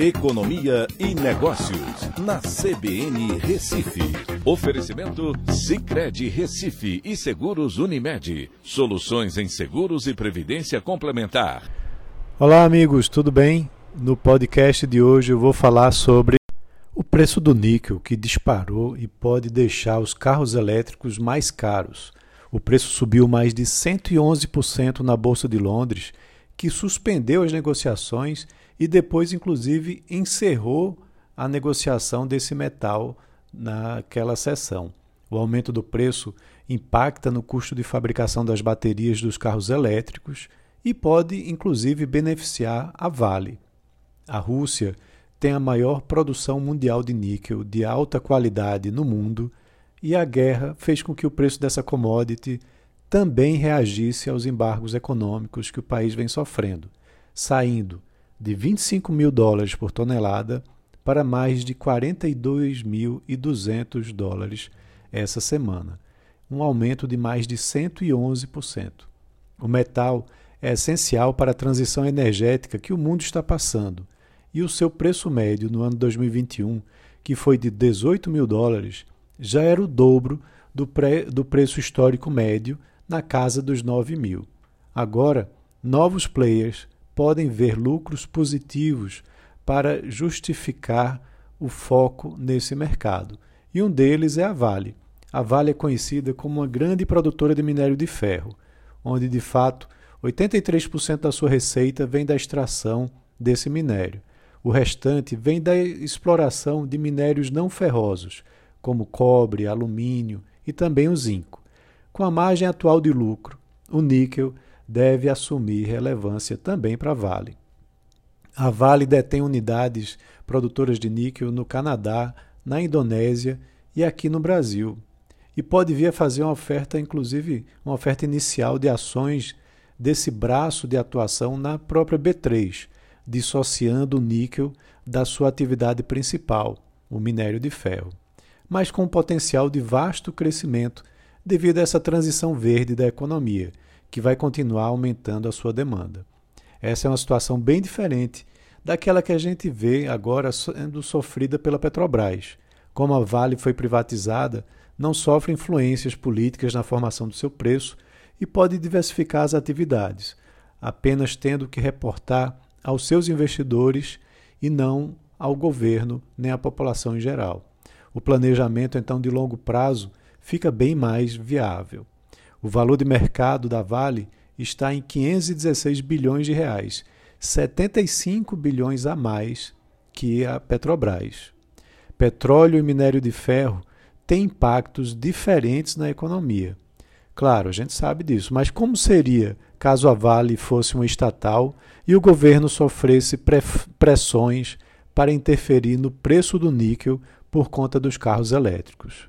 Economia e Negócios, na CBN Recife. Oferecimento Cicred Recife e Seguros Unimed. Soluções em seguros e previdência complementar. Olá, amigos, tudo bem? No podcast de hoje eu vou falar sobre o preço do níquel que disparou e pode deixar os carros elétricos mais caros. O preço subiu mais de 111% na Bolsa de Londres, que suspendeu as negociações e depois, inclusive, encerrou a negociação desse metal naquela sessão. O aumento do preço impacta no custo de fabricação das baterias dos carros elétricos e pode, inclusive, beneficiar a Vale. A Rússia tem a maior produção mundial de níquel de alta qualidade no mundo e a guerra fez com que o preço dessa commodity também reagisse aos embargos econômicos que o país vem sofrendo, saindo de 25 mil dólares por tonelada para mais de 42.200 dólares essa semana, um aumento de mais de 111%. O metal é essencial para a transição energética que o mundo está passando, e o seu preço médio no ano 2021, que foi de 18 mil dólares, já era o dobro do, pré, do preço histórico médio, na casa dos 9 mil. Agora, novos players podem ver lucros positivos para justificar o foco nesse mercado. E um deles é a Vale. A Vale é conhecida como uma grande produtora de minério de ferro, onde de fato 83% da sua receita vem da extração desse minério. O restante vem da exploração de minérios não ferrosos, como cobre, alumínio e também o zinco. Com a margem atual de lucro, o níquel deve assumir relevância também para a Vale. A Vale detém unidades produtoras de níquel no Canadá, na Indonésia e aqui no Brasil. E pode vir a fazer uma oferta, inclusive uma oferta inicial de ações desse braço de atuação na própria B3, dissociando o níquel da sua atividade principal, o minério de ferro, mas com um potencial de vasto crescimento devido a essa transição verde da economia que vai continuar aumentando a sua demanda. Essa é uma situação bem diferente daquela que a gente vê agora sendo sofrida pela Petrobras. Como a Vale foi privatizada, não sofre influências políticas na formação do seu preço e pode diversificar as atividades, apenas tendo que reportar aos seus investidores e não ao governo nem à população em geral. O planejamento, então, de longo prazo fica bem mais viável. O valor de mercado da Vale está em 516 bilhões de reais, 75 bilhões a mais que a Petrobras. Petróleo e minério de ferro têm impactos diferentes na economia. Claro, a gente sabe disso, mas como seria caso a Vale fosse uma estatal e o governo sofresse pressões para interferir no preço do níquel por conta dos carros elétricos?